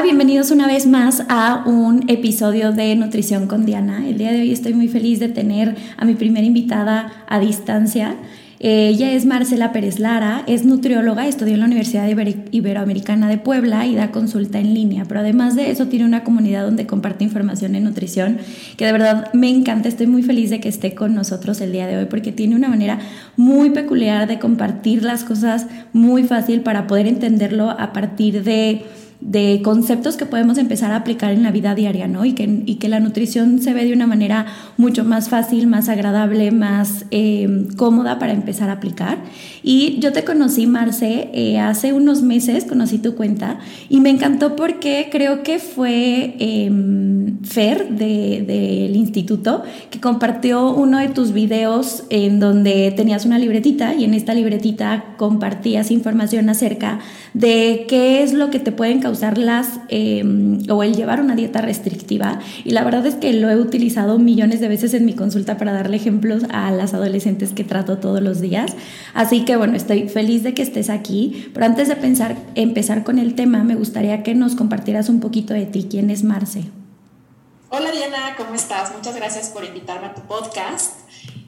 Bienvenidos una vez más a un episodio de Nutrición con Diana. El día de hoy estoy muy feliz de tener a mi primera invitada a distancia. Ella es Marcela Pérez Lara, es nutrióloga, estudió en la Universidad Iberoamericana de Puebla y da consulta en línea, pero además de eso tiene una comunidad donde comparte información en nutrición que de verdad me encanta, estoy muy feliz de que esté con nosotros el día de hoy porque tiene una manera muy peculiar de compartir las cosas muy fácil para poder entenderlo a partir de de conceptos que podemos empezar a aplicar en la vida diaria, ¿no? Y que, y que la nutrición se ve de una manera mucho más fácil, más agradable, más eh, cómoda para empezar a aplicar. Y yo te conocí, Marce, eh, hace unos meses, conocí tu cuenta y me encantó porque creo que fue em, Fer del instituto que compartió uno de tus videos en donde tenías una libretita y en esta libretita compartías información acerca de qué es lo que te pueden causar las em, o el llevar una dieta restrictiva. Y la verdad es que lo he utilizado millones de veces en mi consulta para darle ejemplos a las adolescentes que trato todos los días. Así que bueno, estoy feliz de que estés aquí. Pero antes de pensar, empezar con el tema, me gustaría que nos compartieras un poquito de ti. ¿Quién es Marce? Hola Diana, ¿cómo estás? Muchas gracias por invitarme a tu podcast.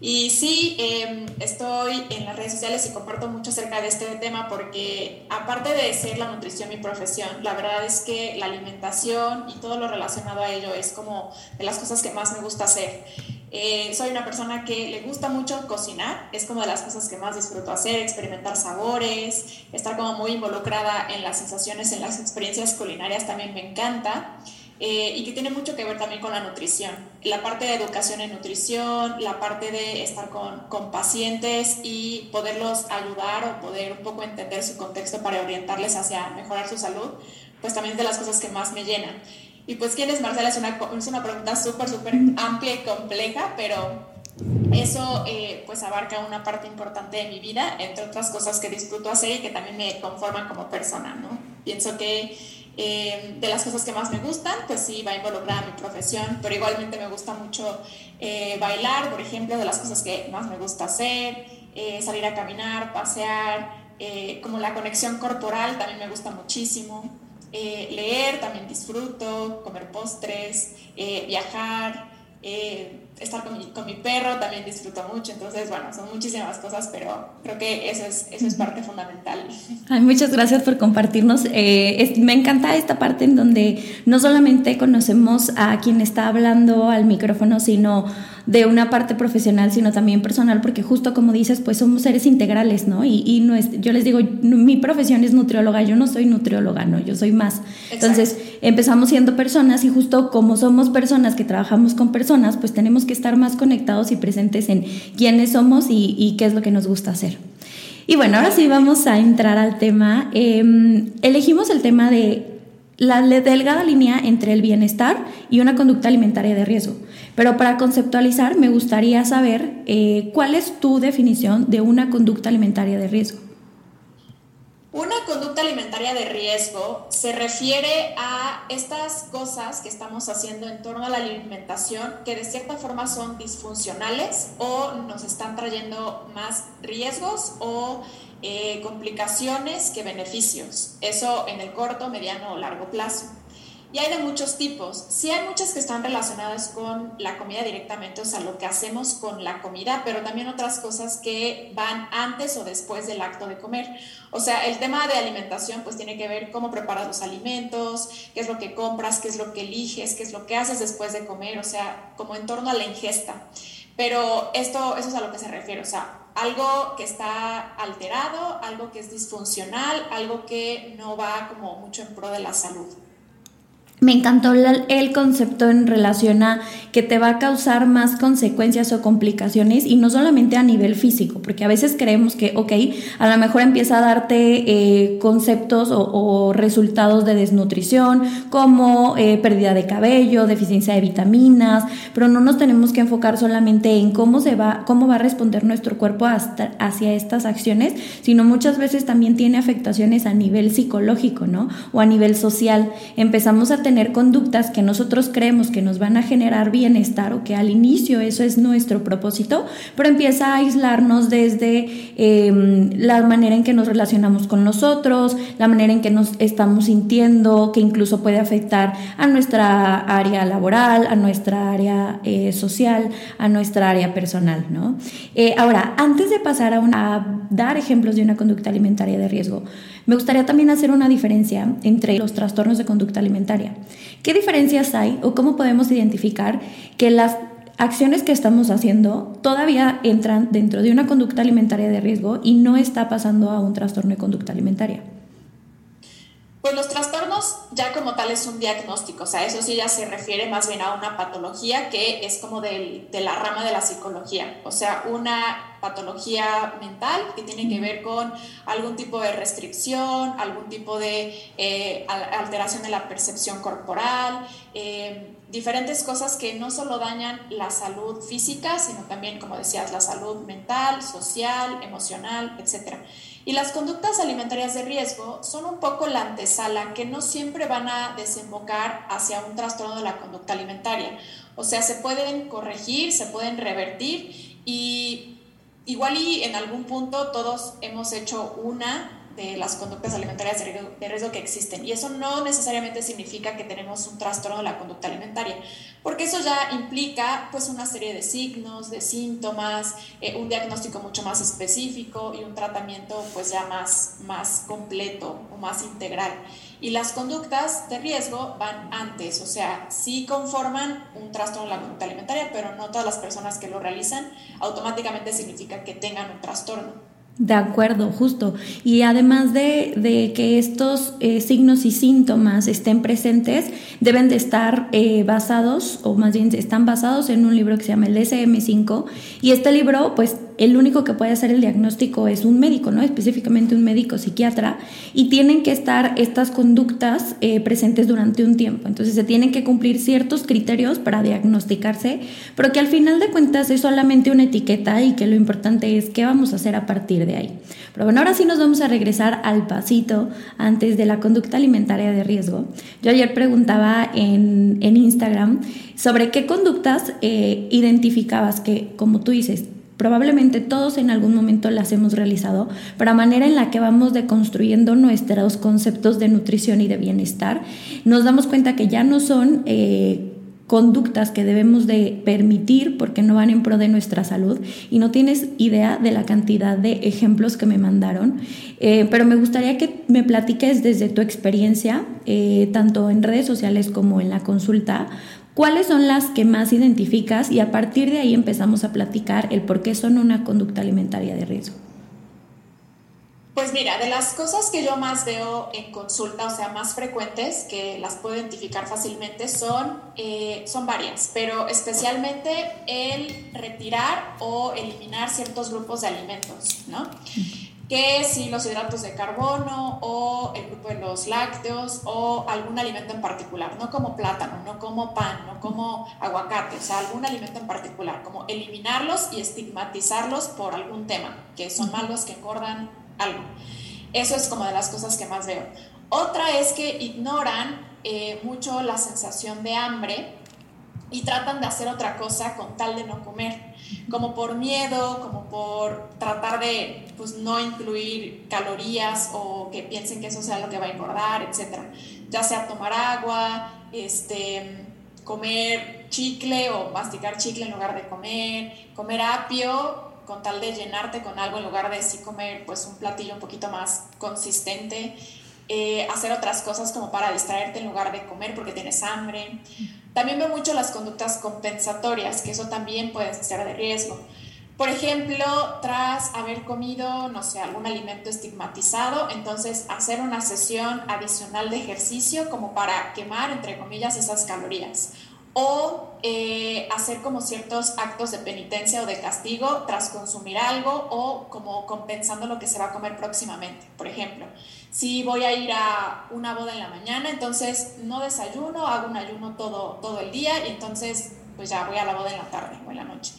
Y sí, em, estoy en las redes sociales y comparto mucho acerca de este tema porque aparte de ser la nutrición mi profesión, la verdad es que la alimentación y todo lo relacionado a ello es como de las cosas que más me gusta hacer. Eh, soy una persona que le gusta mucho cocinar, es como de las cosas que más disfruto hacer, experimentar sabores, estar como muy involucrada en las sensaciones, en las experiencias culinarias también me encanta. Eh, y que tiene mucho que ver también con la nutrición. La parte de educación en nutrición, la parte de estar con, con, pacientes y poderlos ayudar o poder un poco entender su contexto para orientarles hacia mejorar su salud, pues también es de las cosas que más me llenan. Y pues, ¿quién es Marcela? Es una, es una pregunta súper, súper amplia y compleja, pero eso eh, pues abarca una parte importante de mi vida, entre otras cosas que disfruto hacer y que también me conforman como persona, ¿no? Pienso que eh, de las cosas que más me gustan, pues sí, va involucrada mi profesión, pero igualmente me gusta mucho eh, bailar, por ejemplo, de las cosas que más me gusta hacer, eh, salir a caminar, pasear, como la conexión corporal también me gusta muchísimo, leer también disfruto, comer postres, viajar estar con mi, con mi, perro también disfruto mucho, entonces bueno, son muchísimas cosas, pero creo que eso es, eso es parte fundamental. Ay, muchas gracias por compartirnos. Eh, me encanta esta parte en donde no solamente conocemos a quien está hablando al micrófono, sino de una parte profesional, sino también personal, porque justo como dices, pues somos seres integrales, ¿no? Y, y no es, yo les digo, mi profesión es nutrióloga, yo no soy nutrióloga, ¿no? Yo soy más. Entonces, empezamos siendo personas y justo como somos personas que trabajamos con personas, pues tenemos que estar más conectados y presentes en quiénes somos y, qué es lo que nos gusta hacer. Y bueno, ahora sí vamos a entrar al tema. Em, elegimos el tema de la delgada línea entre el bienestar y una conducta alimentaria de riesgo. Pero para conceptualizar, me gustaría saber eh, cuál es tu definición de una conducta alimentaria de riesgo. Una conducta alimentaria de riesgo se refiere a estas cosas que estamos haciendo en torno a la alimentación que de cierta forma son disfuncionales o nos están trayendo más riesgos o eh, complicaciones que beneficios. Eso en el corto, mediano o largo plazo. Y hay de muchos tipos. Sí hay muchas que están relacionadas con la comida directamente, o sea, lo que hacemos con la comida, pero también otras cosas que van antes o después del acto de comer. O sea, el tema de alimentación pues tiene que ver cómo preparas los alimentos, qué es lo que compras, qué es lo que eliges, qué es lo que haces después de comer, o sea, como en torno a la ingesta. Pero esto, eso es a lo que se refiere, o sea, algo que está alterado, algo que es disfuncional, algo que no va como mucho en pro de la salud. Me encantó el concepto en relación a que te va a causar más consecuencias o complicaciones y no solamente a nivel físico, porque a veces creemos que, ok, a lo mejor empieza a darte eh, conceptos o, resultados de desnutrición como eh, pérdida de cabello, deficiencia de vitaminas, pero no nos tenemos que enfocar solamente en cómo se va, cómo va a responder nuestro cuerpo hacia estas acciones, sino muchas veces también tiene afectaciones a nivel psicológico, ¿no? O a nivel social. Empezamos a tener conductas que nosotros creemos que nos van a generar bienestar o que al inicio eso es nuestro propósito, pero empieza a aislarnos desde em, la manera en que nos relacionamos con nosotros, la manera en que nos estamos sintiendo, que incluso puede afectar a nuestra área laboral, a nuestra área eh, social, a nuestra área personal, ¿no? Eh, ahora, antes de pasar a, a dar ejemplos de una conducta alimentaria de riesgo, me gustaría también hacer una diferencia entre los trastornos de conducta alimentaria. ¿Qué diferencias hay o cómo podemos identificar que las acciones que estamos haciendo todavía entran dentro de una conducta alimentaria de riesgo y no está pasando a un trastorno de conducta alimentaria? Pues los trastornos ya como tal es un diagnóstico, o sea, eso sí ya se refiere más bien a una patología que es como de la rama de la psicología, o sea, una patología mental que tiene que ver con algún tipo de restricción, algún tipo de eh, alteración de la percepción corporal, eh, diferentes cosas que no solo dañan la salud física, sino también, como decías, la salud mental, social, emocional, etc. Y las conductas alimentarias de riesgo son un poco la antesala que no siempre van a desembocar hacia un trastorno de la conducta alimentaria. O sea, se pueden corregir, se pueden revertir y igual y en algún punto todos hemos hecho una de las conductas alimentarias de riesgo, que existen. Y eso no necesariamente significa que tenemos un trastorno de la conducta alimentaria, porque eso ya implica pues una serie de signos, de síntomas, eh, un diagnóstico mucho más específico y un tratamiento pues ya más, más completo o más integral. Y las conductas de riesgo van antes, o sea, sí conforman un trastorno de la conducta alimentaria, pero no todas las personas que lo realizan automáticamente significa que tengan un trastorno. De acuerdo, justo. Y además de, que estos eh, signos y síntomas estén presentes, deben de estar eh, basados, o más bien están basados en un libro que se llama el DSM-5. Y este libro, pues el único que puede hacer el diagnóstico es un médico, ¿no? Específicamente un médico psiquiatra. Y tienen que estar estas conductas eh, presentes durante un tiempo. Entonces se tienen que cumplir ciertos criterios para diagnosticarse, pero que al final de cuentas es solamente una etiqueta y que lo importante es qué vamos a hacer a partir de ahí. Pero bueno, ahora sí nos vamos a regresar al pasito antes de la conducta alimentaria de riesgo. Yo ayer preguntaba en, Instagram sobre qué conductas eh, identificabas que, como tú dices, probablemente todos en algún momento las hemos realizado, pero a manera en la que vamos deconstruyendo nuestros conceptos de nutrición y de bienestar, nos damos cuenta que ya no son... Eh, conductas que debemos de permitir porque no van en pro de nuestra salud y no tienes idea de la cantidad de ejemplos que me mandaron, eh, pero me gustaría que me platiques desde tu experiencia, eh, tanto en redes sociales como en la consulta, cuáles son las que más identificas y a partir de ahí empezamos a platicar el por qué son una conducta alimentaria de riesgo. Pues mira, de las cosas que yo más veo en consulta, o sea, más frecuentes, que las puedo identificar fácilmente, son, eh, son varias, pero especialmente el retirar o eliminar ciertos grupos de alimentos, ¿no? Que si los hidratos de carbono o el lácteos o algún alimento en particular, no como plátano, no como pan, no como aguacate, o sea, algún alimento en particular, como eliminarlos y estigmatizarlos por algún tema, que son malos, que engordan, algo. Eso es como de las cosas que más veo. Otra es que ignoran eh, mucho la sensación de hambre y tratan de hacer otra cosa con tal de no comer, como por miedo, como por tratar de pues, no incluir calorías o que piensen que eso sea lo que va a engordar, etc. Ya sea tomar agua, este, comer chicle o masticar chicle en lugar de comer, comer apio con tal de llenarte con algo en lugar de sí comer pues un platillo un poquito más consistente, eh, hacer otras cosas como para distraerte en lugar de comer porque tienes hambre. También veo mucho las conductas compensatorias, que eso también puede ser de riesgo. Por ejemplo, tras haber comido, no sé, algún alimento estigmatizado, entonces hacer una sesión adicional de ejercicio como para quemar, entre comillas, esas calorías. O eh, hacer como ciertos actos de penitencia o de castigo tras consumir algo o como compensando lo que se va a comer próximamente. Por ejemplo, si voy a ir a una boda en la mañana, entonces no desayuno, hago un ayuno todo, todo el día y entonces pues ya voy a la boda en la tarde o en la noche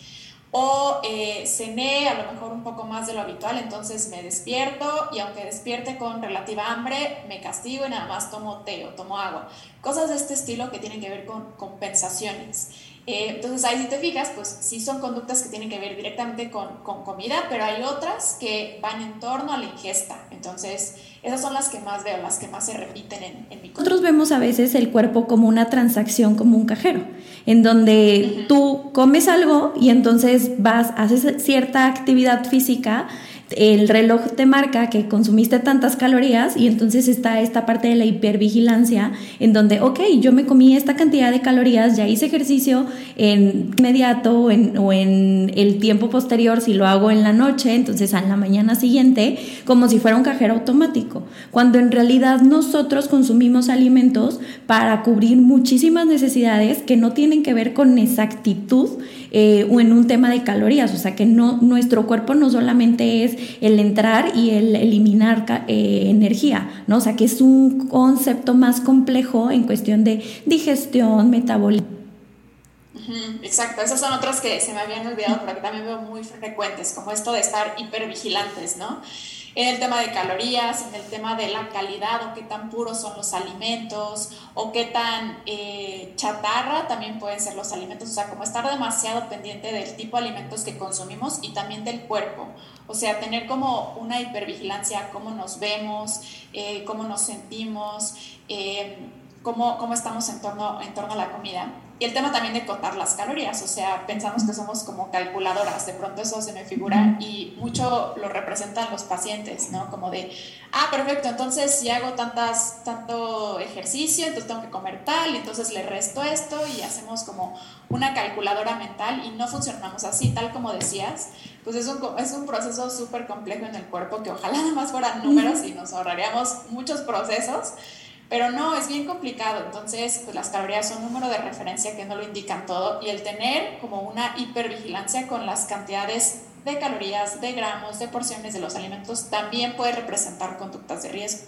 o eh, cené a lo mejor un poco más de lo habitual, entonces me despierto y aunque despierte con relativa hambre, me castigo y nada más tomo té o tomo agua. Cosas de este estilo que tienen que ver con compensaciones. Eh, entonces ahí si te fijas, pues sí son conductas que tienen que ver directamente con, con, comida, pero hay otras que van en torno a la ingesta. Entonces esas son las que más veo, las que más se repiten en, en mi Nosotros vemos a veces el cuerpo como una transacción, como un cajero, en donde tú comes algo y entonces vas, haces cierta actividad física el reloj te marca que consumiste tantas calorías y entonces está esta parte de la hipervigilancia en donde, ok, yo me comí esta cantidad de calorías, ya hice ejercicio en inmediato o en, o en el tiempo posterior si lo hago en la noche, entonces a la mañana siguiente, como si fuera un cajero automático, cuando en realidad nosotros consumimos alimentos para cubrir muchísimas necesidades que no tienen que ver con exactitud eh, o en un tema de calorías, o sea que no, nuestro cuerpo no solamente es el entrar y el eliminar eh, energía, ¿no? o sea que es un concepto más complejo en cuestión de digestión, metabolismo. Exacto, esas son otras que se me habían olvidado, pero que también veo muy frecuentes, como esto de estar hipervigilantes, ¿no? En el tema de calorías, en el tema de la calidad o qué tan puros son los alimentos o qué tan eh, chatarra también pueden ser los alimentos, o sea, como estar demasiado pendiente del tipo de alimentos que consumimos y también del cuerpo, o sea, tener como una hipervigilancia, cómo nos vemos, eh, cómo nos sentimos, eh, cómo, cómo, estamos en torno, en torno a la comida. Y el tema también de contar las calorías, o sea, pensamos que somos como calculadoras, de pronto eso se me figura y mucho lo representan los pacientes, ¿no? Como de, ah, perfecto, entonces si hago tantas, tanto ejercicio, entonces tengo que comer tal, entonces le resto esto y hacemos como una calculadora mental y no funcionamos así, tal como decías, pues es un, es un proceso súper complejo en el cuerpo que ojalá nada más fueran números y nos ahorraríamos muchos procesos pero no, es bien complicado. Entonces, pues las calorías son un número de referencia que no lo indican todo y el tener como una hipervigilancia con las cantidades de calorías, de gramos, de porciones de los alimentos también puede representar conductas de riesgo.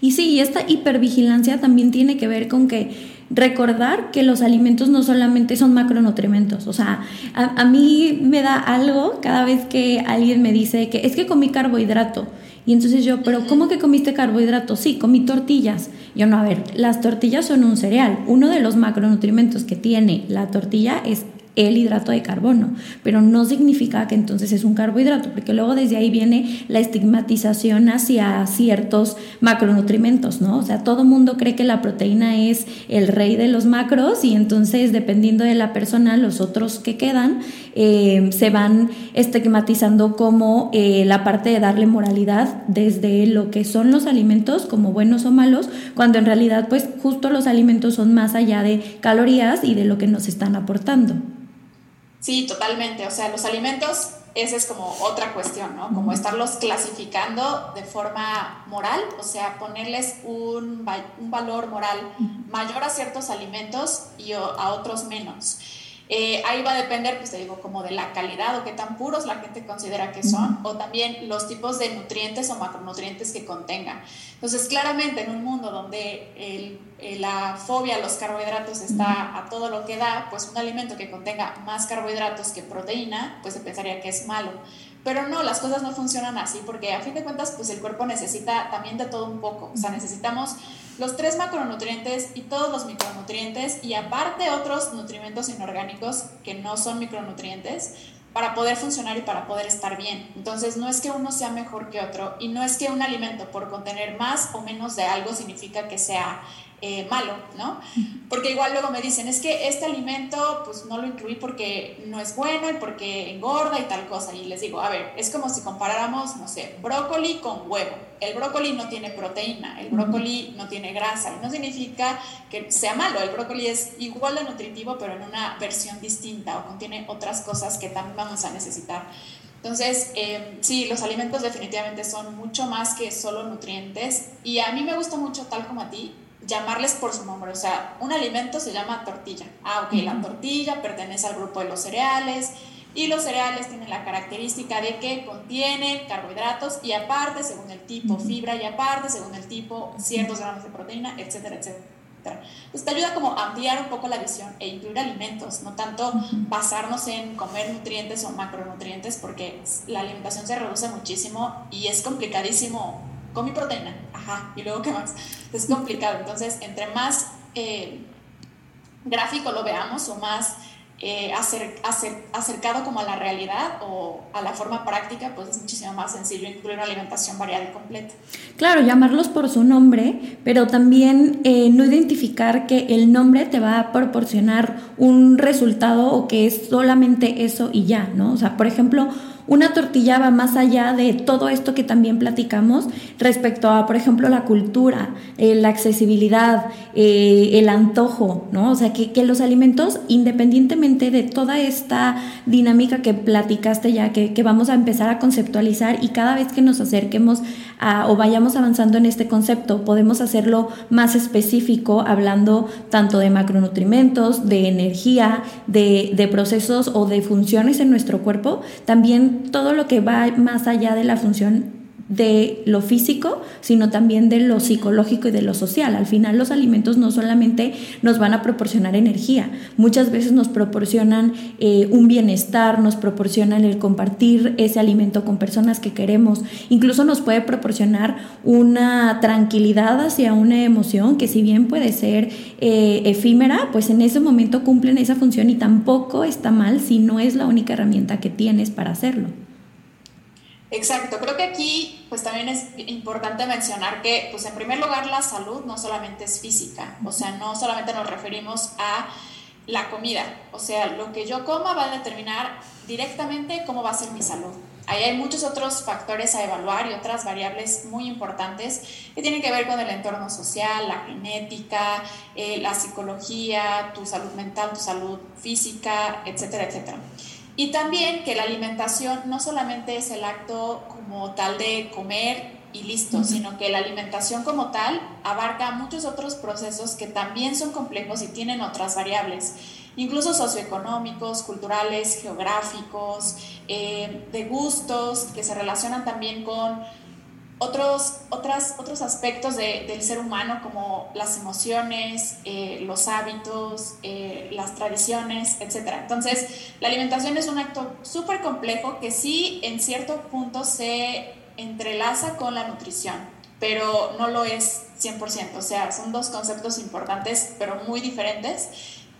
Y sí, esta hipervigilancia también tiene que ver con que recordar que los alimentos no solamente son macronutrientes, o sea, a, a mí me da algo cada vez que alguien me dice que es que comí carbohidrato. Y entonces yo, pero ¿cómo que comiste carbohidratos? Sí, comí tortillas. Yo no, a ver, las tortillas son un cereal. Uno de los macronutrientes que tiene la tortilla es el hidrato de carbono, pero no significa que entonces es un carbohidrato, porque luego desde ahí viene la estigmatización hacia ciertos macronutrientes, ¿no? O sea, todo mundo cree que la proteína es el rey de los macros y entonces dependiendo de la persona, los otros que quedan eh, se van estigmatizando como eh, la parte de darle moralidad desde lo que son los alimentos como buenos o malos, cuando en realidad pues justo los alimentos son más allá de calorías y de lo que nos están aportando. Sí, totalmente. O sea, los alimentos, esa es como otra cuestión, ¿no? Como estarlos clasificando de forma moral, o sea, ponerles un, un valor moral mayor a ciertos alimentos y a otros menos. Eh, ahí va a depender, pues te digo, como de la calidad o qué tan puros la gente considera que son, o también los tipos de nutrientes o macronutrientes que contengan. Entonces, claramente en un mundo donde la fobia a los carbohidratos está a todo lo que da, pues un alimento que contenga más carbohidratos que proteína, pues se pensaría que es malo. Pero no, las cosas no funcionan así, porque a fin de cuentas, pues el cuerpo necesita también de todo un poco. O sea, necesitamos los tres macronutrientes y todos los micronutrientes y aparte otros nutrimentos inorgánicos que no son micronutrientes para poder funcionar y para poder estar bien. Entonces, no es que uno sea mejor que otro y no es que un alimento por contener más o menos de algo significa que sea eh, malo, ¿no? Porque igual luego me dicen, es que este alimento pues no lo incluí porque no es bueno y porque engorda y tal cosa. Y les digo, a ver, es como si comparáramos, no sé, brócoli con huevo. El brócoli no tiene proteína, el brócoli no tiene grasa y no significa que sea malo. El brócoli es igual de nutritivo pero en una versión distinta o contiene otras cosas que también vamos a necesitar. Entonces, eh, sí, los alimentos definitivamente son mucho más que solo nutrientes y a mí me gusta mucho, tal como a ti, llamarles por su nombre. O sea, un alimento se llama tortilla. Ah, ok, la tortilla pertenece al grupo de los cereales y los cereales tienen la característica de que contienen carbohidratos y aparte, según el tipo, fibra y aparte, según el tipo, ciertos gramos de proteína, etcétera, etcétera. Entonces te ayuda como a ampliar un poco la visión e incluir alimentos, no tanto basarnos en comer nutrientes o macronutrientes, porque la alimentación se reduce muchísimo y es complicadísimo. Con mi proteína, ajá, y luego qué más. Es complicado. Entonces, entre más eh, gráfico lo veamos o más eh, acercado como a la realidad o a la forma práctica, pues es muchísimo más sencillo incluir una alimentación variada y completa. Claro, llamarlos por su nombre, pero también eh, no identificar que el nombre te va a proporcionar un resultado o que es solamente eso y ya, ¿no? O sea, por ejemplo, una tortilla va más allá de todo esto que también platicamos respecto a, por ejemplo, la cultura, eh, la accesibilidad, eh, el antojo, ¿no? O sea, que, los alimentos, independientemente de toda esta dinámica que platicaste ya, que, vamos a empezar a conceptualizar y cada vez que nos acerquemos a, o vayamos avanzando en este concepto, podemos hacerlo más específico, hablando tanto de macronutrimentos, de energía, de, de procesos o de funciones en nuestro cuerpo, también todo lo que va más allá de la función de lo físico, sino también de lo psicológico y de lo social. Al final los alimentos no solamente nos van a proporcionar energía, muchas veces nos proporcionan eh, un bienestar, nos proporcionan el compartir ese alimento con personas que queremos, incluso nos puede proporcionar una tranquilidad hacia una emoción que si bien puede ser eh, efímera, pues en ese momento cumplen esa función y tampoco está mal si no es la única herramienta que tienes para hacerlo. Exacto, creo que aquí pues también es importante mencionar que pues en primer lugar la salud no solamente es física, o sea, no solamente nos referimos a la comida, o sea, lo que yo coma va a determinar directamente cómo va a ser mi salud. Ahí hay muchos otros factores a evaluar y otras variables muy importantes que tienen que ver con el entorno social, la genética, eh, la psicología, tu salud mental, tu salud física, etcétera, etcétera. Y también que la alimentación no solamente es el acto como tal de comer y listo, sino que la alimentación como tal abarca muchos otros procesos que también son complejos y tienen otras variables, incluso socioeconómicos, culturales, geográficos, eh, de gustos, que se relacionan también con otros, otras, otros aspectos del ser humano como las emociones, eh, los hábitos, eh, las tradiciones, etc. Entonces, la alimentación es un acto súper complejo que sí en cierto punto se entrelaza con la nutrición, pero no lo es 100%. O sea, son dos conceptos importantes, pero muy diferentes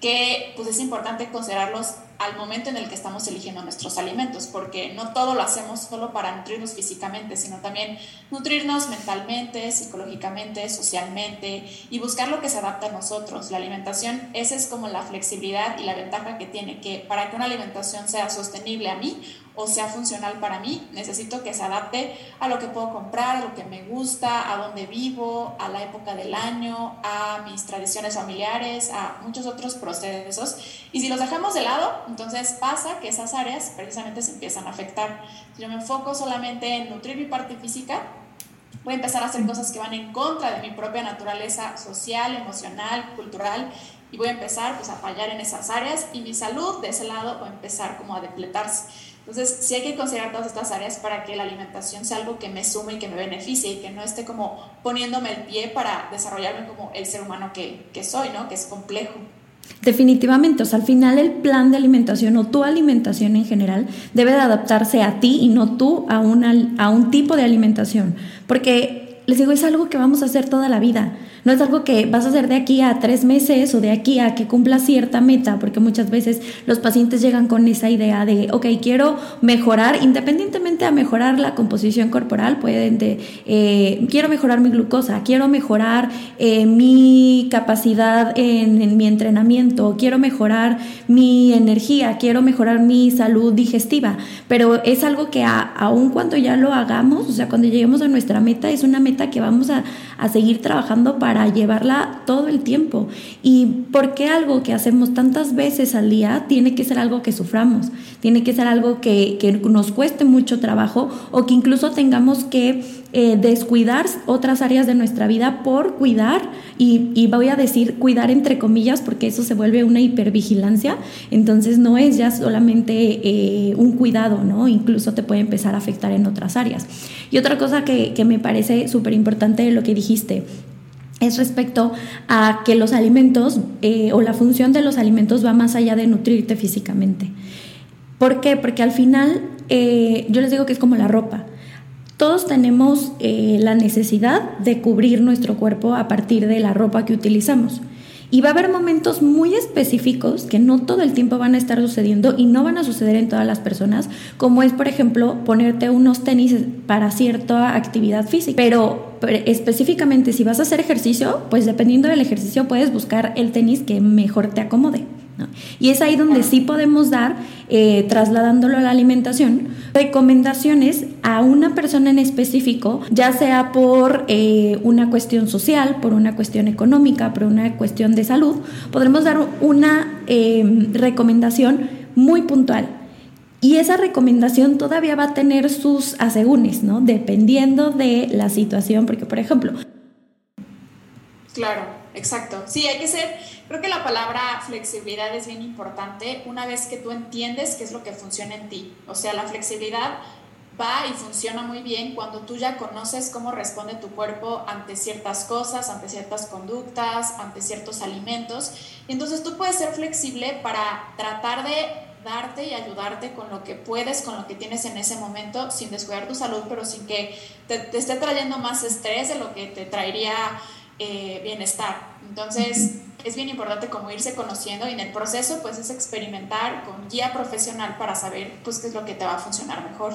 que pues es importante considerarlos al momento en el que estamos eligiendo nuestros alimentos, porque no todo lo hacemos solo para nutrirnos físicamente, sino también nutrirnos mentalmente, psicológicamente, socialmente y buscar lo que se adapta a nosotros. La alimentación, esa es como la flexibilidad y la ventaja que tiene, que para que una alimentación sea sostenible a mí o sea funcional para mí, necesito que se adapte a lo que puedo comprar, a lo que me gusta, a dónde vivo, a la época del año, a mis tradiciones familiares, a muchos otros procesos. Y si los dejamos de lado, entonces pasa que esas áreas precisamente se empiezan a afectar. Si yo me enfoco solamente en nutrir mi parte física, voy a empezar a hacer cosas que van en contra de mi propia naturaleza social, emocional, cultural y voy a empezar pues a fallar en esas áreas y mi salud de ese lado va a empezar como a depletarse. Entonces, sí hay que considerar todas estas áreas para que la alimentación sea algo que me sume y que me beneficie y que no esté como poniéndome el pie para desarrollarme como el ser humano que, que soy, ¿no? Que es complejo. Definitivamente, o sea, al final el plan de alimentación o tu alimentación en general debe de adaptarse a ti y no tú a, una, a un tipo de alimentación, porque les digo, es algo que vamos a hacer toda la vida. No es algo que vas a hacer de aquí a tres meses o de aquí a que cumpla cierta meta, porque muchas veces los pacientes llegan con esa idea de, ok, quiero mejorar, independientemente a mejorar la composición corporal, pueden de, eh, quiero mejorar mi glucosa, quiero mejorar eh, mi capacidad en, mi entrenamiento, quiero mejorar mi energía, quiero mejorar mi salud digestiva, pero es algo que aun cuando ya lo hagamos, o sea, cuando lleguemos a nuestra meta, es una meta que vamos a, a seguir trabajando para llevarla todo el tiempo. ¿Y por qué algo que hacemos tantas veces al día tiene que ser algo que suframos? Tiene que ser algo que, que nos cueste mucho trabajo o que incluso tengamos que eh, descuidar otras áreas de nuestra vida por cuidar, y, voy a decir cuidar entre comillas porque eso se vuelve una hipervigilancia, entonces no es ya solamente eh, un cuidado, ¿no? Incluso te puede empezar a afectar en otras áreas. Y otra cosa que, me parece súper importante de lo que dijiste, es respecto a que los alimentos eh, o la función de los alimentos va más allá de nutrirte físicamente. ¿Por qué? Porque al final yo les digo que es como la ropa. Todos tenemos eh, la necesidad de cubrir nuestro cuerpo a partir de la ropa que utilizamos. Y va a haber momentos muy específicos que no todo el tiempo van a estar sucediendo y no van a suceder en todas las personas, como es, por ejemplo, ponerte unos tenis para cierta actividad física. Pero, específicamente si vas a hacer ejercicio, pues dependiendo del ejercicio puedes buscar el tenis que mejor te acomode. Y es ahí donde sí podemos dar, eh, trasladándolo a la alimentación, recomendaciones a una persona en específico, ya sea por eh, una cuestión social, por una cuestión económica, por una cuestión de salud, podremos dar una em, recomendación muy puntual. Y esa recomendación todavía va a tener sus asegúnes, ¿no? Dependiendo de la situación, porque por ejemplo... Claro, exacto. Sí, hay que ser Creo que la palabra flexibilidad es bien importante una vez que tú entiendes qué es lo que funciona en ti. O sea, la flexibilidad va y funciona muy bien cuando tú ya conoces cómo responde tu cuerpo ante ciertas cosas, ante ciertas conductas, ante ciertos alimentos. Y entonces tú puedes ser flexible para tratar de darte y ayudarte con lo que puedes, con lo que tienes en ese momento, sin descuidar tu salud, pero sin que te, esté trayendo más estrés de lo que te traería eh, bienestar. Entonces, es bien importante como irse conociendo y en el proceso pues es experimentar con guía profesional para saber pues qué es lo que te va a funcionar mejor.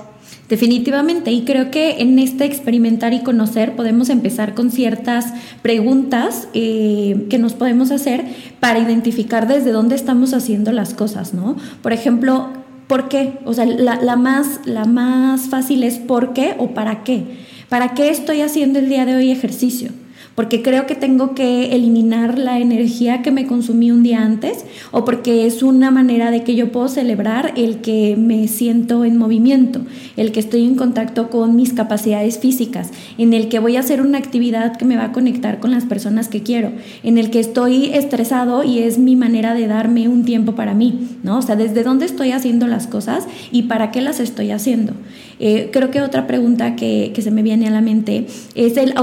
Definitivamente y creo que en este experimentar y conocer podemos empezar con ciertas preguntas eh, que nos podemos hacer para identificar desde dónde estamos haciendo las cosas, ¿no? Por ejemplo, ¿por qué? O sea, la, más, la más fácil es ¿por qué o para qué? ¿Para qué estoy haciendo el día de hoy ejercicio? Porque creo que tengo que eliminar la energía que me consumí un día antes o porque es una manera de que yo puedo celebrar el que me siento en movimiento, el que estoy en contacto con mis capacidades físicas, en el que voy a hacer una actividad que me va a conectar con las personas que quiero, en el que estoy estresado y es mi manera de darme un tiempo para mí, ¿no? O sea, desde dónde estoy haciendo las cosas y para qué las estoy haciendo. Eh, creo que otra pregunta que, que se me viene a la mente es el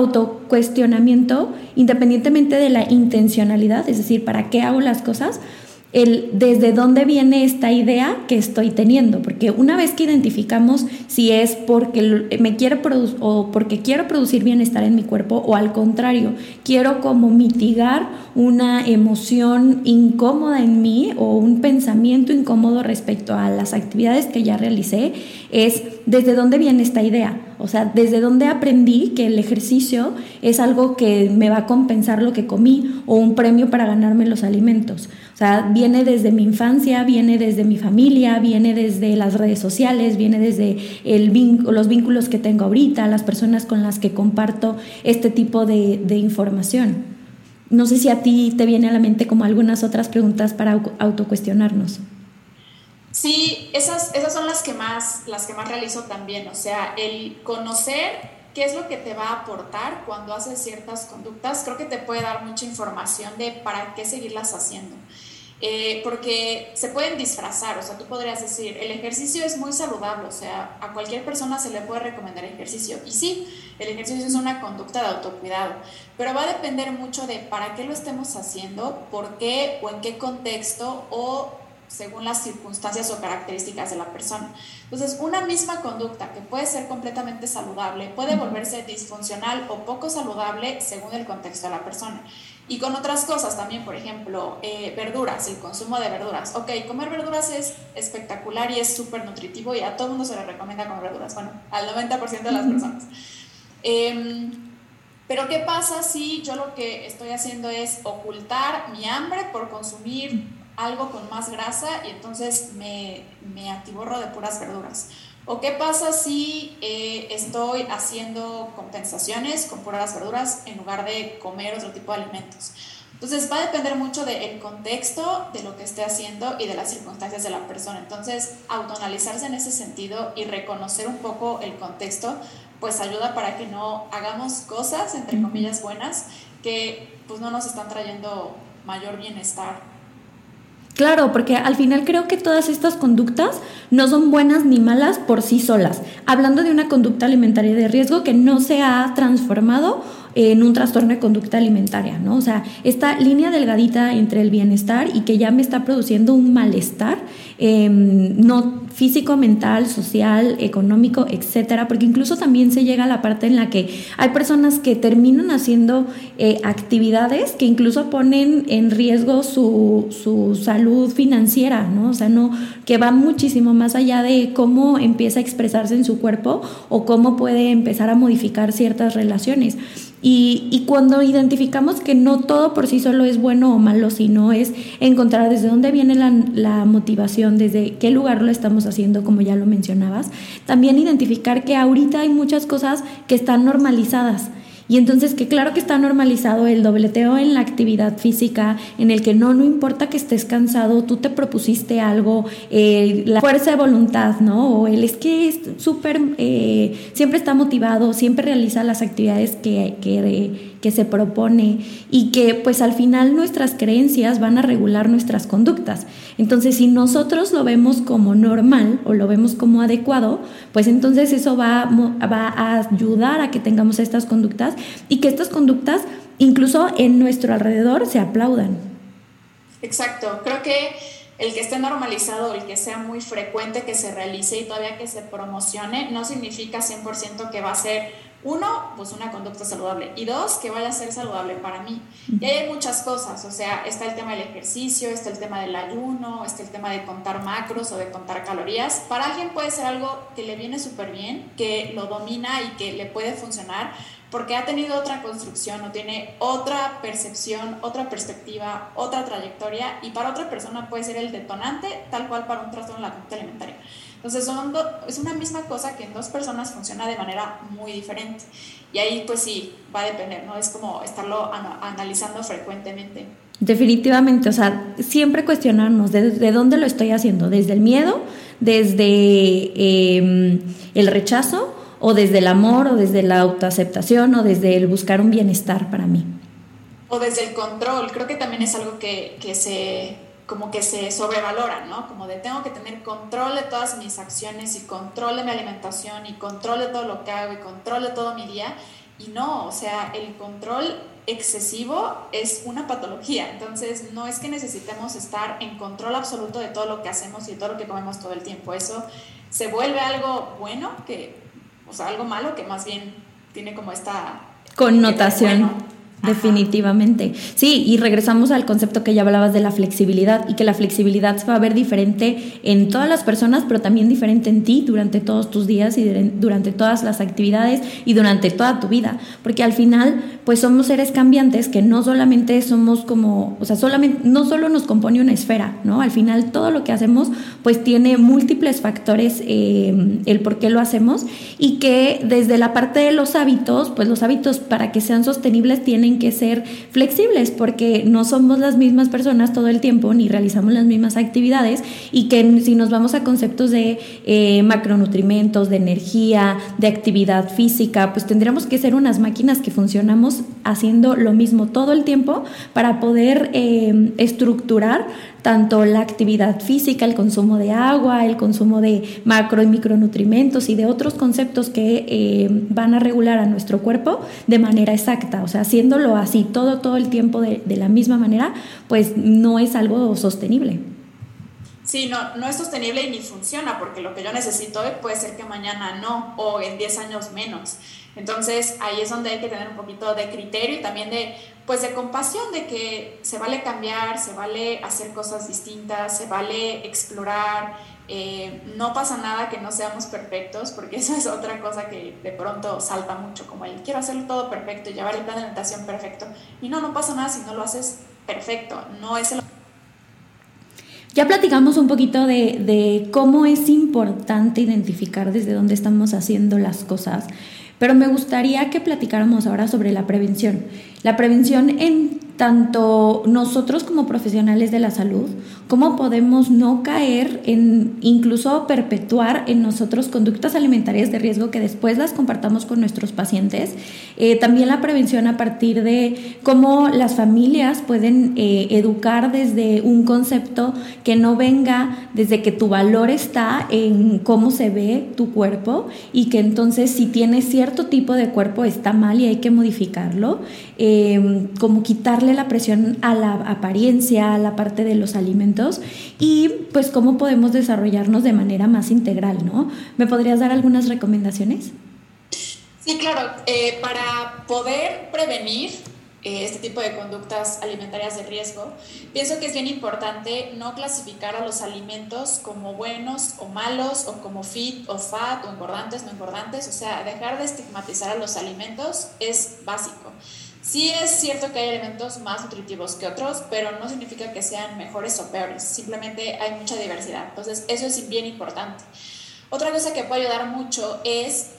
autocuestionamiento, independientemente de la intencionalidad, es decir, para qué hago las cosas, el desde dónde viene esta idea que estoy teniendo, porque una vez que identificamos si es porque me quiero o porque quiero producir bienestar en mi cuerpo o al contrario, quiero como mitigar una emoción incómoda en mí o un pensamiento incómodo respecto a las actividades que ya realicé, es desde dónde viene esta idea. O sea, desde dónde aprendí que el ejercicio es algo que me va a compensar lo que comí o un premio para ganarme los alimentos. O sea, viene desde mi infancia, viene desde mi familia, viene desde las redes sociales, viene desde los vínculos que tengo ahorita, las personas con las que comparto este tipo de, de información. No sé si a ti te viene a la mente como algunas otras preguntas para autocuestionarnos. Sí, esas, esas son las que, más, las que más realizo también, o sea, el conocer qué es lo que te va a aportar cuando haces ciertas conductas, creo que te puede dar mucha información de para qué seguirlas haciendo. Eh, porque se pueden disfrazar, o sea, tú podrías decir, el ejercicio es muy saludable, o sea, a cualquier persona se le puede recomendar ejercicio. Y sí, el ejercicio es una conducta de autocuidado, pero va a depender mucho de para qué lo estemos haciendo, por qué o en qué contexto o según las circunstancias o características de la persona. Entonces, una misma conducta que puede ser completamente saludable puede volverse disfuncional o poco saludable según el contexto de la persona. Y con otras cosas también, por ejemplo, eh, verduras, el consumo de verduras. Ok, comer verduras es espectacular y es súper nutritivo y a todo mundo se le recomienda comer verduras, bueno, al 90% de las personas. Em, pero ¿qué pasa si yo lo que estoy haciendo es ocultar mi hambre por consumir algo con más grasa y entonces me, me atiborro de puras verduras. ¿O qué pasa si eh, estoy haciendo compensaciones con puras verduras en lugar de comer otro tipo de alimentos? Entonces va a depender mucho del contexto, de lo que esté haciendo y de las circunstancias de la persona. Entonces, autoanalizarse en ese sentido y reconocer un poco el contexto, pues ayuda para que no hagamos cosas, entre comillas, buenas, que pues no nos están trayendo mayor bienestar Claro, porque al final creo que todas estas conductas no son buenas ni malas por sí solas. Hablando de una conducta alimentaria de riesgo que no se ha transformado en un trastorno de conducta alimentaria, ¿no? O sea, esta línea delgadita entre el bienestar y que ya me está produciendo un malestar, em, no físico, mental, social, económico, etcétera, porque incluso también se llega a la parte en la que hay personas que terminan haciendo eh, actividades que incluso ponen en riesgo su, su salud financiera, ¿no? O sea, no, que va muchísimo más allá de cómo empieza a expresarse en su cuerpo o cómo puede empezar a modificar ciertas relaciones. Y, cuando identificamos que no todo por sí solo es bueno o malo, sino es encontrar desde dónde viene la, la, motivación, desde qué lugar lo estamos haciendo, como ya lo mencionabas, también identificar que ahorita hay muchas cosas que están normalizadas y entonces que claro que está normalizado el dobleteo en la actividad física, en el que no, no importa que estés cansado, tú te propusiste algo, eh, la fuerza de voluntad, ¿no? O el es que es súper, eh, siempre está motivado, siempre realiza las actividades que, que que se propone y que pues al final nuestras creencias van a regular nuestras conductas. Entonces si nosotros lo vemos como normal o lo vemos como adecuado, pues entonces eso va, va a ayudar a que tengamos estas conductas y que estas conductas incluso en nuestro alrededor se aplaudan. Exacto, creo que el que esté normalizado, el que sea muy frecuente que se realice y todavía que se promocione, no significa 100% que va a ser uno, pues una conducta saludable y dos, que vaya a ser saludable para mí. Y hay muchas cosas, o sea, está el tema del ejercicio, está el tema del ayuno, está el tema de contar macros o de contar calorías. Para alguien puede ser algo que le viene súper bien, que lo domina y que le puede funcionar porque ha tenido otra construcción o tiene otra percepción, otra perspectiva, otra trayectoria y para otra persona puede ser el detonante tal cual para un trastorno de la conducta alimentaria. Entonces son es una misma cosa que en dos personas funciona de manera muy diferente. Y ahí pues sí, va a depender, ¿no? Es como estarlo analizando frecuentemente. Definitivamente, o sea, siempre cuestionarnos de, dónde lo estoy haciendo, desde el miedo, desde em, el rechazo o desde el amor o desde la autoaceptación o desde el buscar un bienestar para mí. O desde el control, creo que también es algo que, que se como que se sobrevalora, ¿no? Como de tengo que tener control de todas mis acciones y control de mi alimentación y control de todo lo que hago y control de todo mi día. Y no, o sea, el control excesivo es una patología. Entonces, no es que necesitemos estar en control absoluto de todo lo que hacemos y de todo lo que comemos todo el tiempo. Eso se vuelve algo bueno, que, o sea, algo malo que más bien tiene como esta connotación. Definitivamente. Sí, y regresamos al concepto que ya hablabas de la flexibilidad y que la flexibilidad se va a ver diferente en todas las personas, pero también diferente en ti durante todos tus días y durante todas las actividades y durante toda tu vida, porque al final pues somos seres cambiantes que no solamente somos como, o sea, solamente no solo nos compone una esfera, ¿no? Al final todo lo que hacemos pues tiene múltiples factores eh, el por qué lo hacemos y que desde la parte de los hábitos, pues los hábitos para que sean sostenibles tienen que ser flexibles porque no somos las mismas personas todo el tiempo ni realizamos las mismas actividades y que si nos vamos a conceptos de eh, macronutrimentos, de energía, de actividad física, pues tendríamos que ser unas máquinas que funcionamos haciendo lo mismo todo el tiempo para poder eh, estructurar tanto la actividad física, el consumo de agua, el consumo de macro y micronutrimentos y de otros conceptos que eh, van a regular a nuestro cuerpo de manera exacta. O sea, haciéndolo así todo, todo el tiempo de, de la misma manera, pues no es algo sostenible. Sí, no, no es sostenible y ni funciona, porque lo que yo necesito hoy puede ser que mañana no, o en 10 años menos. Entonces ahí es donde hay que tener un poquito de criterio y también de, pues de compasión, de que se vale cambiar, se vale hacer cosas distintas, se vale explorar, eh, no pasa nada que no seamos perfectos, porque esa es otra cosa que de pronto salta mucho, como el quiero hacerlo todo perfecto, llevar el plan de alimentación perfecto. Y no, no pasa nada si no lo haces perfecto, no es el Ya platicamos un poquito de cómo es importante identificar desde dónde estamos haciendo las cosas, pero me gustaría que platicáramos ahora sobre la prevención. La prevención en tanto nosotros como profesionales de la salud, cómo podemos no caer en incluso perpetuar en nosotros conductas alimentarias de riesgo que después las compartamos con nuestros pacientes. Eh, también la prevención a partir de cómo las familias pueden eh, educar desde un concepto que no venga desde que tu valor está en cómo se ve tu cuerpo y que entonces si tienes cierto tipo de cuerpo está mal y hay que modificarlo, eh, como quitarle la presión a la apariencia, a la parte de los alimentos y pues cómo podemos desarrollarnos de manera más integral, ¿no? ¿Me podrías dar algunas recomendaciones? Sí, claro. Eh, para poder prevenir eh, este tipo de conductas alimentarias de riesgo, pienso que es bien importante no clasificar a los alimentos como buenos o malos o como fit o fat o engordantes, no engordantes, o sea, dejar de estigmatizar a los alimentos es básico. Sí es cierto que hay alimentos más nutritivos que otros, pero no significa que sean mejores o peores, simplemente hay mucha diversidad. Entonces, eso es bien importante. Otra cosa que puede ayudar mucho es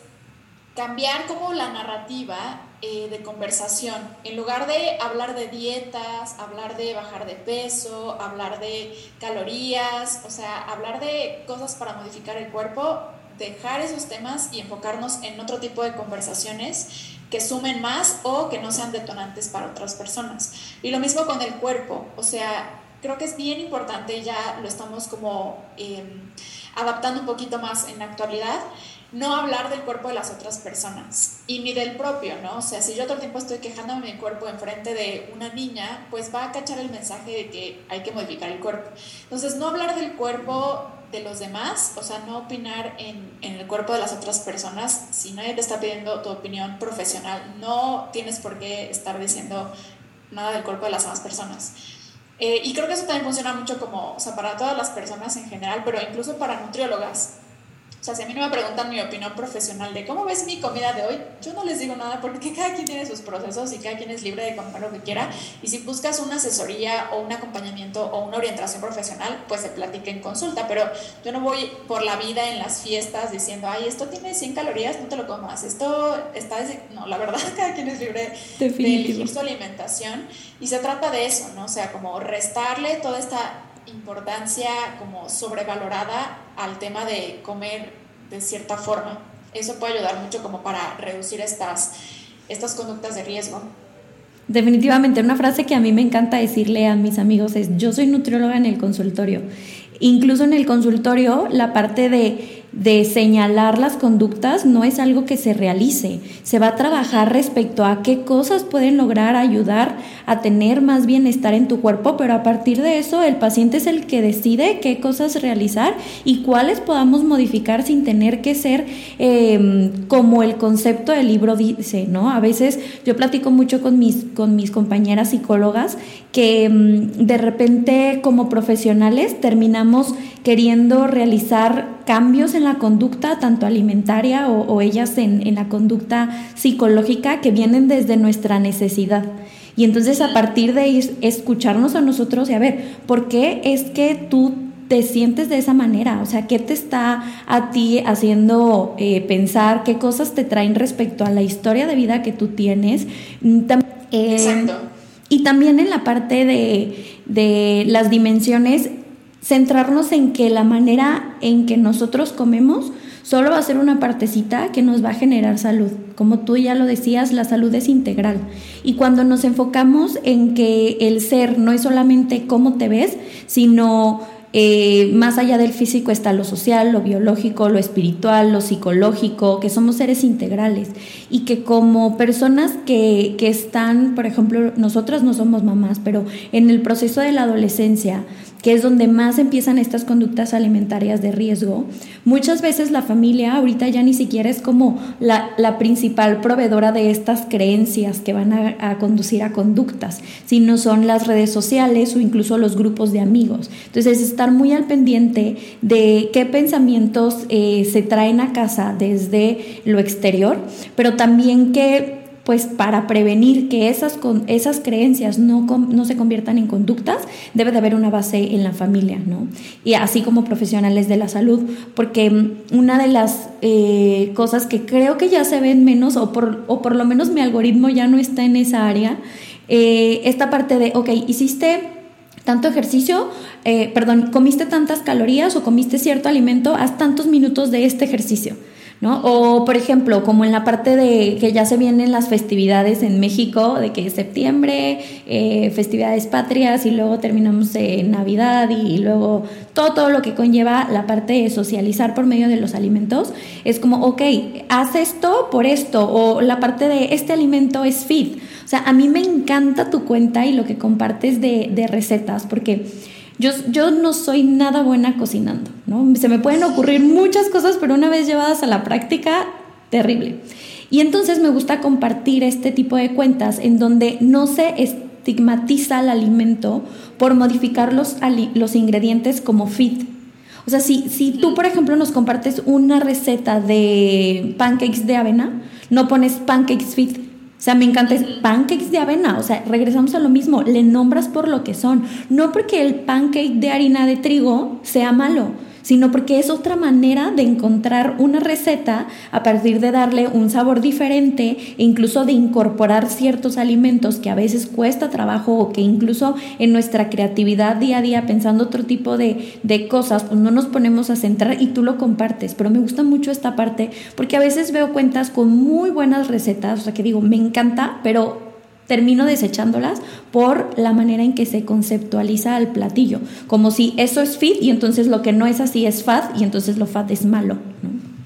cambiar como la narrativa eh, de conversación. En lugar de hablar de dietas, hablar de bajar de peso, hablar de calorías, o sea, hablar de cosas para modificar el cuerpo, dejar esos temas y enfocarnos en otro tipo de conversaciones que sumen más o que no sean detonantes para otras personas. Y lo mismo con el cuerpo, o sea, creo que es bien importante, ya lo estamos como em, adaptando un poquito más en la actualidad, no hablar del cuerpo de las otras personas y ni del propio, ¿no? O sea, si yo todo el tiempo estoy quejándome de mi cuerpo enfrente de una niña, pues va a cachar el mensaje de que hay que modificar el cuerpo. Entonces, no hablar del cuerpo de los demás, o sea, no opinar en, en, el cuerpo de las otras personas. Si nadie te está pidiendo tu opinión profesional, no tienes por qué estar diciendo nada del cuerpo de las demás personas. Eh, y creo que eso también funciona mucho como, o sea, para todas las personas en general, pero incluso para nutriólogas. O sea, si a mí no me preguntan mi opinión profesional de cómo ves mi comida de hoy, yo no les digo nada porque cada quien tiene sus procesos y cada quien es libre de comer lo que quiera. Y si buscas una asesoría o un acompañamiento o una orientación profesional, pues se platique en consulta. Pero yo no voy por la vida en las fiestas diciendo, ay, esto tiene 100 calorías, no te lo comas. Esto está... No, la verdad, cada quien es libre de elegir su alimentación. Y se trata de eso, ¿no? O sea, como restarle toda esta importancia como sobrevalorada al tema de comer de cierta forma. Eso puede ayudar mucho como para reducir estas, estas conductas de riesgo. Definitivamente, una frase que a mí me encanta decirle a mis amigos es, yo soy nutrióloga en el consultorio. Incluso en el consultorio, la parte de de señalar las conductas no es algo que se realice. Se va a trabajar respecto a qué cosas pueden lograr ayudar a tener más bienestar en tu cuerpo, pero a partir de eso el paciente es el que decide qué cosas realizar y cuáles podamos modificar sin tener que ser em, como el concepto del libro dice, ¿no? A veces yo platico mucho con mis, con mis compañeras psicólogas que em, de repente como profesionales terminamos queriendo realizar cambios en la conducta, tanto alimentaria o, ellas en, en, la conducta psicológica, que vienen desde nuestra necesidad. Y entonces a partir de escucharnos a nosotros y a ver, ¿por qué es que tú te sientes de esa manera? O sea, ¿qué te está a ti haciendo eh, pensar? ¿Qué cosas te traen respecto a la historia de vida que tú tienes? Mm, eh, Exacto. Y también en la parte de, de las dimensiones centrarnos en que la manera en que nosotros comemos solo va a ser una partecita que nos va a generar salud. Como tú ya lo decías, la salud es integral. Y cuando nos enfocamos en que el ser no es solamente cómo te ves, sino eh, más allá del físico está lo social, lo biológico, lo espiritual, lo psicológico, que somos seres integrales y que como personas que, que están, por ejemplo, nosotras no somos mamás, pero en el proceso de la adolescencia, que es donde más empiezan estas conductas alimentarias de riesgo, muchas veces la familia ahorita ya ni siquiera es como la, principal proveedora de estas creencias que van a, conducir a conductas, sino son las redes sociales o incluso los grupos de amigos. Entonces, estar muy al pendiente de qué pensamientos eh, se traen a casa desde lo exterior, pero también qué pues para prevenir que esas, esas creencias no, no se conviertan en conductas, debe de haber una base en la familia, ¿no? Y así como profesionales de la salud, porque mm, una de las eh, cosas que creo que ya se ven menos, o por, o por lo menos mi algoritmo ya no está en esa área, eh, esta parte de, ok, hiciste tanto ejercicio, eh, perdón, comiste tantas calorías o comiste cierto alimento, haz tantos minutos de este ejercicio. ¿No? O, por ejemplo, como en la parte de que ya se vienen las festividades en México, de que septiembre, eh, festividades patrias y luego terminamos en Navidad y luego todo, todo lo que conlleva la parte de socializar por medio de los alimentos, es como, ok, haz esto por esto, o la parte de este alimento es fit. O sea, a mí me encanta tu cuenta y lo que compartes de, de recetas, porque yo, yo no soy nada buena cocinando, ¿no? Se me pueden ocurrir muchas cosas, pero una vez llevadas a la práctica, terrible. Y entonces me gusta compartir este tipo de cuentas en donde no se estigmatiza el alimento por modificar los, los ingredientes como fit. O sea, si, si tú, por ejemplo, nos compartes una receta de pancakes de avena, no pones pancakes fit, o sea, me encanta es pancakes de avena. O sea, regresamos a lo mismo. Le nombras por lo que son. No porque el pancake de harina de trigo sea malo sino porque es otra manera de encontrar una receta a partir de darle un sabor diferente e incluso de incorporar ciertos alimentos que a veces cuesta trabajo o que incluso en nuestra creatividad día a día pensando otro tipo de, de cosas, pues no nos ponemos a centrar y tú lo compartes. Pero me gusta mucho esta parte porque a veces veo cuentas con muy buenas recetas, o sea que digo, me encanta, pero termino desechándolas por la manera en que se conceptualiza el platillo, como si eso es fit y entonces lo que no es así es fat y entonces lo fat es malo.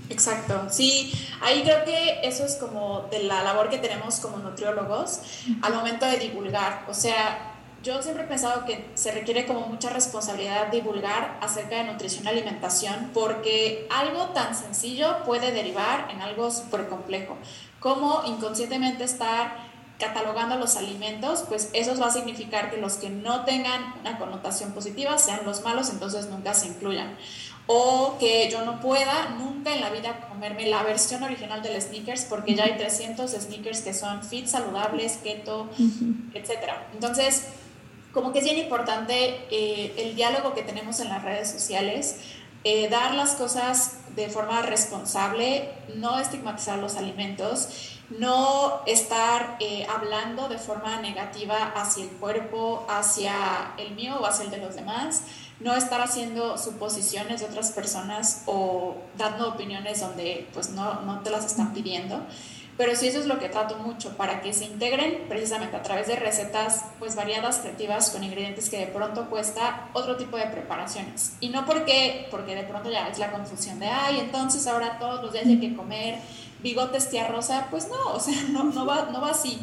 Exacto, sí, ahí creo que eso es como de la labor que tenemos como nutriólogos al momento de divulgar, o sea, yo siempre he pensado que se requiere como mucha responsabilidad divulgar acerca de nutrición y alimentación porque algo tan sencillo puede derivar en algo súper complejo, como inconscientemente estar catalogando los alimentos, pues eso va a significar que los que no tengan una connotación positiva sean los malos, entonces nunca se incluyan. O que yo no pueda nunca en la vida comerme la versión original del sneakers porque ya hay 300 sneakers que son fit, saludables, keto, etc. Entonces, como que es bien importante eh, el diálogo que tenemos en las redes sociales, eh, dar las cosas de forma responsable, no estigmatizar los alimentos no estar eh, hablando de forma negativa hacia el cuerpo, hacia el mío o hacia el de los demás, no estar haciendo suposiciones de otras personas o dando opiniones donde pues no, no te las están pidiendo. Pero sí eso es lo que trato mucho, para que se integren precisamente a través de recetas pues variadas, creativas, con ingredientes que de pronto cuesta otro tipo de preparaciones. Y no porque, porque de pronto ya es la confusión de, ay, entonces ahora todos los días hay que comer bigotes tía rosa, pues no, o sea, no, no, va, no va así.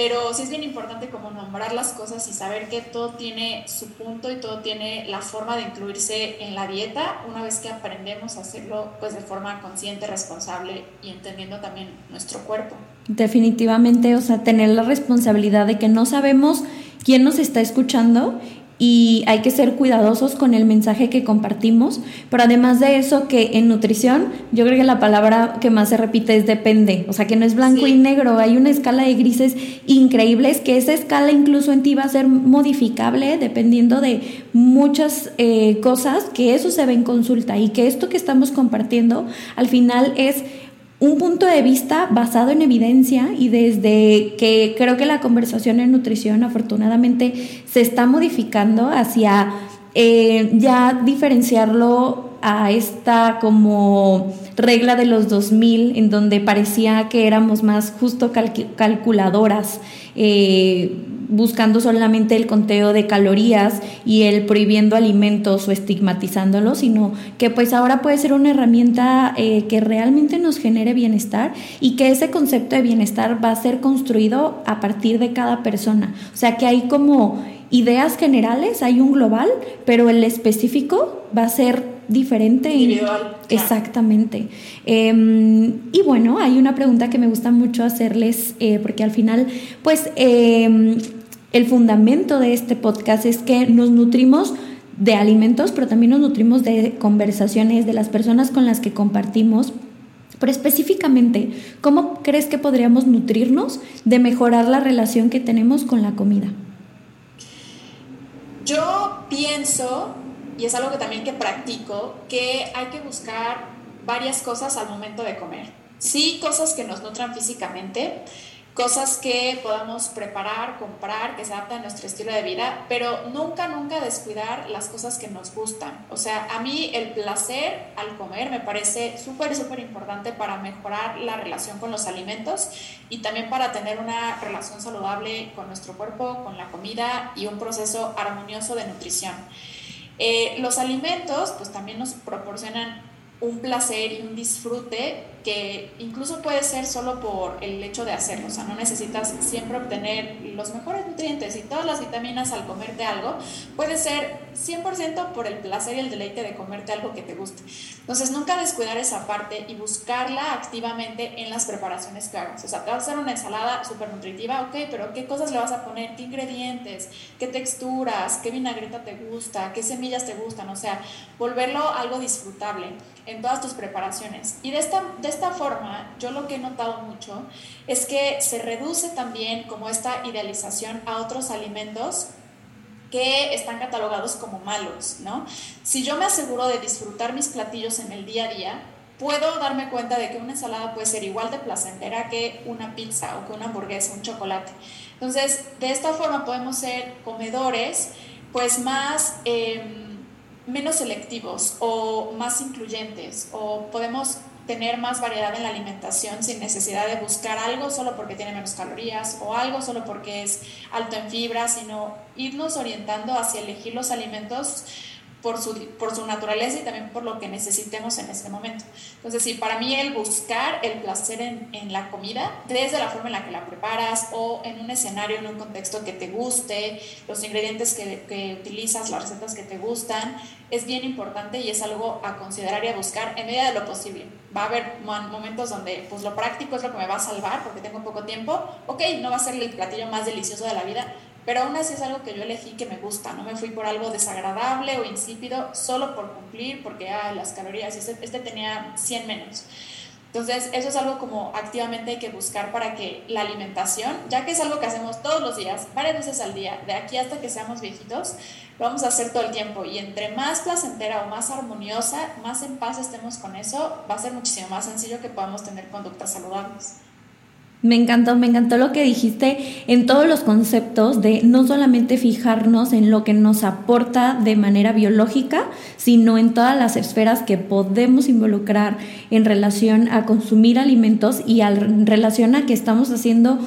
Pero sí es bien importante como nombrar las cosas y saber que todo tiene su punto y todo tiene la forma de incluirse en la dieta una vez que aprendemos a hacerlo pues de forma consciente, responsable y entendiendo también nuestro cuerpo. Definitivamente, o sea, tener la responsabilidad de que no sabemos quién nos está escuchando y hay que ser cuidadosos con el mensaje que compartimos, pero además de eso que en nutrición yo creo que la palabra que más se repite es depende, o sea que no es blanco y negro, hay una escala de grises increíbles que esa escala incluso en ti va a ser modificable dependiendo de muchas eh, cosas, que eso se ve en consulta y que esto que estamos compartiendo al final es un punto de vista basado en evidencia y desde que creo que la conversación en nutrición afortunadamente se está modificando hacia eh, ya diferenciarlo a esta como regla de los 2000 en donde parecía que éramos más justo calculadoras. Eh, buscando solamente el conteo de calorías y el prohibiendo alimentos o estigmatizándolos, sino que pues ahora puede ser una herramienta eh, que realmente nos genere bienestar y que ese concepto de bienestar va a ser construido a partir de cada persona. O sea que hay como ideas generales, hay un global, pero el específico va a ser diferente. Individual. Exactamente. Em, y bueno, hay una pregunta que me gusta mucho hacerles, eh, porque al final, pues, em, el fundamento de este podcast es que nos nutrimos de alimentos, pero también nos nutrimos de conversaciones, de las personas con las que compartimos Pero específicamente, ¿cómo crees que podríamos nutrirnos de mejorar la relación que tenemos con la comida? Yo pienso, y es algo que también que practico, que hay que buscar varias cosas al momento de comer. Sí, cosas que nos nutran físicamente, cosas que podamos preparar, comprar, que se adapten a nuestro estilo de vida, pero nunca, nunca descuidar las cosas que nos gustan. O sea, a mí el placer al comer me parece súper, súper importante para mejorar la relación con los alimentos y también para tener una relación saludable con nuestro cuerpo, con la comida y un proceso armonioso de nutrición. Eh, los alimentos pues también nos proporcionan un placer y un disfrute incluso puede ser solo por el hecho de hacerlo, o sea, no necesitas siempre obtener los mejores nutrientes y todas las vitaminas al comerte algo, puede ser 100% por el placer y el deleite de comerte algo que te guste. Entonces, nunca descuidar esa parte y buscarla activamente en las preparaciones que hagas. O sea, te vas a hacer una ensalada súper nutritiva, ok, pero ¿qué cosas le vas a poner? ¿Qué ingredientes? ¿Qué texturas? ¿Qué vinagreta te gusta? ¿Qué semillas te gustan? O sea, volverlo algo disfrutable en todas tus preparaciones. Y de esta forma, yo lo que he notado mucho es que se reduce también como esta idealización a otros alimentos que están catalogados como malos, ¿no? Si yo me aseguro de disfrutar mis platillos en el día a día, puedo darme cuenta de que una ensalada puede ser igual de placentera que una pizza o que una hamburguesa, un chocolate. Entonces, de esta forma podemos ser comedores, pues más... Em, menos selectivos o más incluyentes o podemos tener más variedad en la alimentación sin necesidad de buscar algo solo porque tiene menos calorías o algo solo porque es alto en fibra, sino irnos orientando hacia elegir los alimentos por su, por su naturaleza y también por lo que necesitemos en este momento. Entonces, sí, para mí el buscar el placer en, en, la comida, desde la forma en la que la preparas o en un escenario, en un contexto que te guste, los ingredientes que, que utilizas, las recetas que te gustan, es bien importante y es algo a considerar y a buscar en medida de lo posible. Va a haber momentos donde pues lo práctico es lo que me va a salvar porque tengo poco tiempo. Ok, no va a ser el platillo más delicioso de la vida, pero aún así es algo que yo elegí que me gusta, no me fui por algo desagradable o insípido solo por cumplir, porque ah, las calorías, este, este tenía 100 menos. Entonces, eso es algo como activamente hay que buscar para que la alimentación, ya que es algo que hacemos todos los días, varias veces al día, de aquí hasta que seamos viejitos, lo vamos a hacer todo el tiempo. Y entre más placentera o más armoniosa, más en paz estemos con eso, va a ser muchísimo más sencillo que podamos tener conductas saludables. Me encantó, me encantó lo que dijiste en todos los conceptos de no solamente fijarnos en lo que nos aporta de manera biológica, sino en todas las esferas que podemos involucrar en relación a consumir alimentos y en relación a que estamos haciendo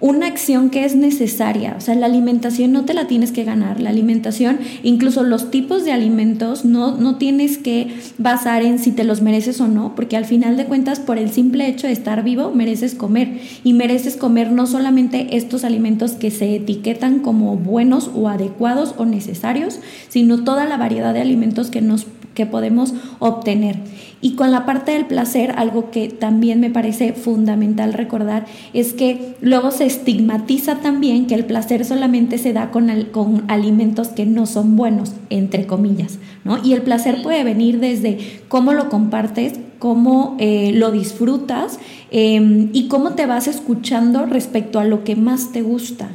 una acción que es necesaria. O sea, la alimentación no te la tienes que ganar. La alimentación, incluso los tipos de alimentos, no, no tienes que basar en si te los mereces o no, porque al final de cuentas, por el simple hecho de estar vivo, mereces comer. Y mereces comer no solamente estos alimentos que se etiquetan como buenos o adecuados o necesarios, sino toda la variedad de alimentos que nos que podemos obtener. Y con la parte del placer, algo que también me parece fundamental recordar es que luego se estigmatiza también que el placer solamente se da con, con alimentos que no son buenos, entre comillas, ¿no? Y el placer puede venir desde cómo lo compartes, cómo eh, lo disfrutas em, y cómo te vas escuchando respecto a lo que más te gusta.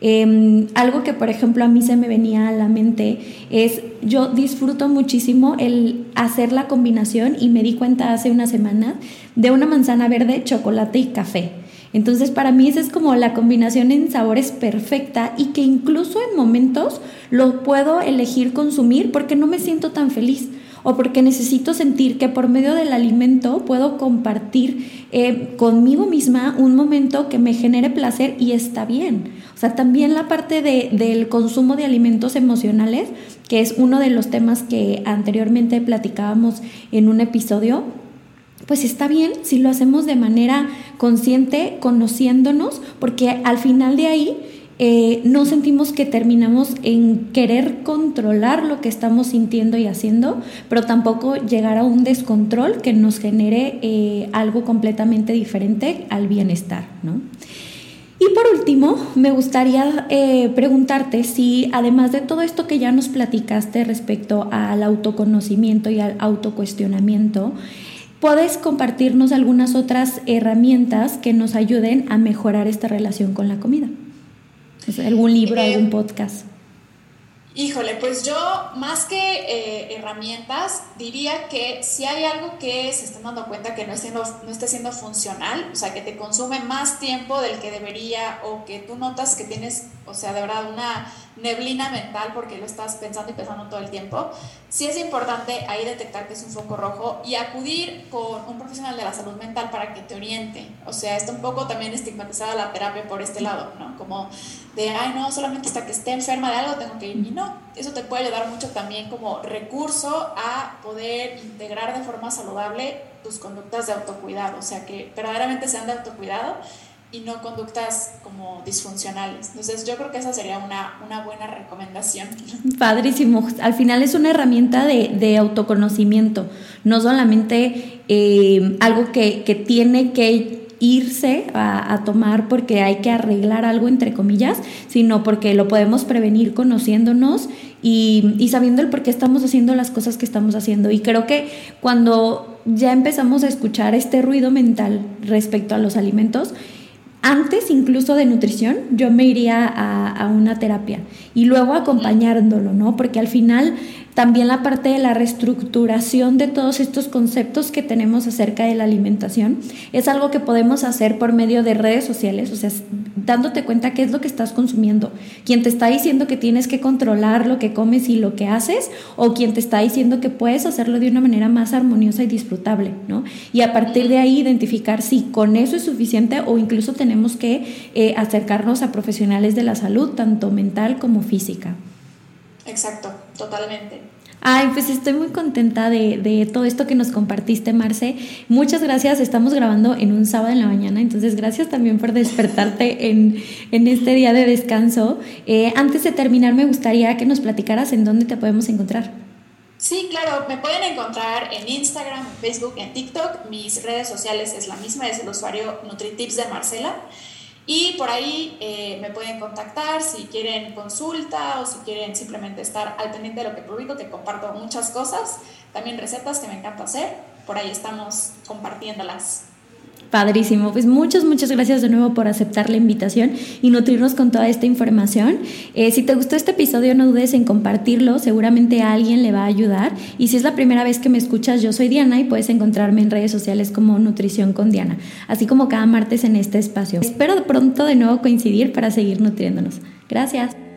Em, algo que, por ejemplo, a mí se me venía a la mente es, yo disfruto muchísimo el hacer la combinación y me di cuenta hace una semana de una manzana verde, chocolate y café. Entonces para mí esa es como la combinación en sabores perfecta y que incluso en momentos lo puedo elegir consumir porque no me siento tan feliz o porque necesito sentir que por medio del alimento puedo compartir eh, conmigo misma un momento que me genere placer y está bien. O sea, también la parte de, del consumo de alimentos emocionales, que es uno de los temas que anteriormente platicábamos en un episodio, pues está bien si lo hacemos de manera consciente, conociéndonos, porque al final de ahí eh, no sentimos que terminamos en querer controlar lo que estamos sintiendo y haciendo, pero tampoco llegar a un descontrol que nos genere eh, algo completamente diferente al bienestar, ¿no? Y por último, me gustaría eh, preguntarte si, además de todo esto que ya nos platicaste respecto al autoconocimiento y al autocuestionamiento, ¿puedes compartirnos algunas otras herramientas que nos ayuden a mejorar esta relación con la comida? ¿Algún libro, algún eh, podcast? Híjole, pues yo más que eh, herramientas diría que si hay algo que se están dando cuenta que no, siendo, no está siendo funcional, o sea, que te consume más tiempo del que debería o que tú notas que tienes, o sea, de verdad una neblina mental porque lo estás pensando y pensando todo el tiempo, sí es importante ahí detectar que es un foco rojo y acudir con un profesional de la salud mental para que te oriente. O sea, está un poco también estigmatizada la terapia por este lado, ¿no? Como de, ay, no, solamente hasta que esté enferma de algo tengo que ir. Y no, eso te puede ayudar mucho también como recurso a poder integrar de forma saludable tus conductas de autocuidado. O sea, que verdaderamente sean de autocuidado y no conductas como disfuncionales. Entonces yo creo que esa sería una, una buena recomendación. Padrísimo. Al final es una herramienta de, de autoconocimiento, no solamente eh, algo que, que, tiene que irse a, a, tomar porque hay que arreglar algo entre comillas, sino porque lo podemos prevenir conociéndonos y, y sabiendo el por qué estamos haciendo las cosas que estamos haciendo. Y creo que cuando ya empezamos a escuchar este ruido mental respecto a los alimentos, antes incluso de nutrición, yo me iría a, una terapia y luego acompañándolo, ¿no? Porque al final también la parte de la reestructuración de todos estos conceptos que tenemos acerca de la alimentación es algo que podemos hacer por medio de redes sociales, o sea, dándote cuenta qué es lo que estás consumiendo, quién te está diciendo que tienes que controlar lo que comes y lo que haces, o quien te está diciendo que puedes hacerlo de una manera más armoniosa y disfrutable, ¿no? Y a partir de ahí identificar si con eso es suficiente o incluso tenemos que eh, acercarnos a profesionales de la salud, tanto mental como física. Exacto, totalmente. Ay, pues estoy muy contenta de, de, todo esto que nos compartiste, Marce. Muchas gracias. Estamos grabando en un sábado en la mañana, entonces gracias también por despertarte en, en este día de descanso. Eh, antes de terminar, me gustaría que nos platicaras en dónde te podemos encontrar. Sí, claro, me pueden encontrar en Instagram, Facebook, en TikTok. Mis redes sociales es la misma, es el usuario NutriTips de Marcela. Y por ahí eh, me pueden contactar si quieren consulta o si quieren simplemente estar al pendiente de lo que publico, que comparto muchas cosas, también recetas que me encanta hacer. Por ahí estamos compartiéndolas. Padrísimo, pues muchas, muchas gracias de nuevo por aceptar la invitación y nutrirnos con toda esta información. Eh, si te gustó este episodio, no dudes en compartirlo, seguramente a alguien le va a ayudar. Y si es la primera vez que me escuchas, yo soy Diana y puedes encontrarme en redes sociales como Nutrición con Diana, así como cada martes en este espacio. Espero pronto de nuevo coincidir para seguir nutriéndonos. Gracias.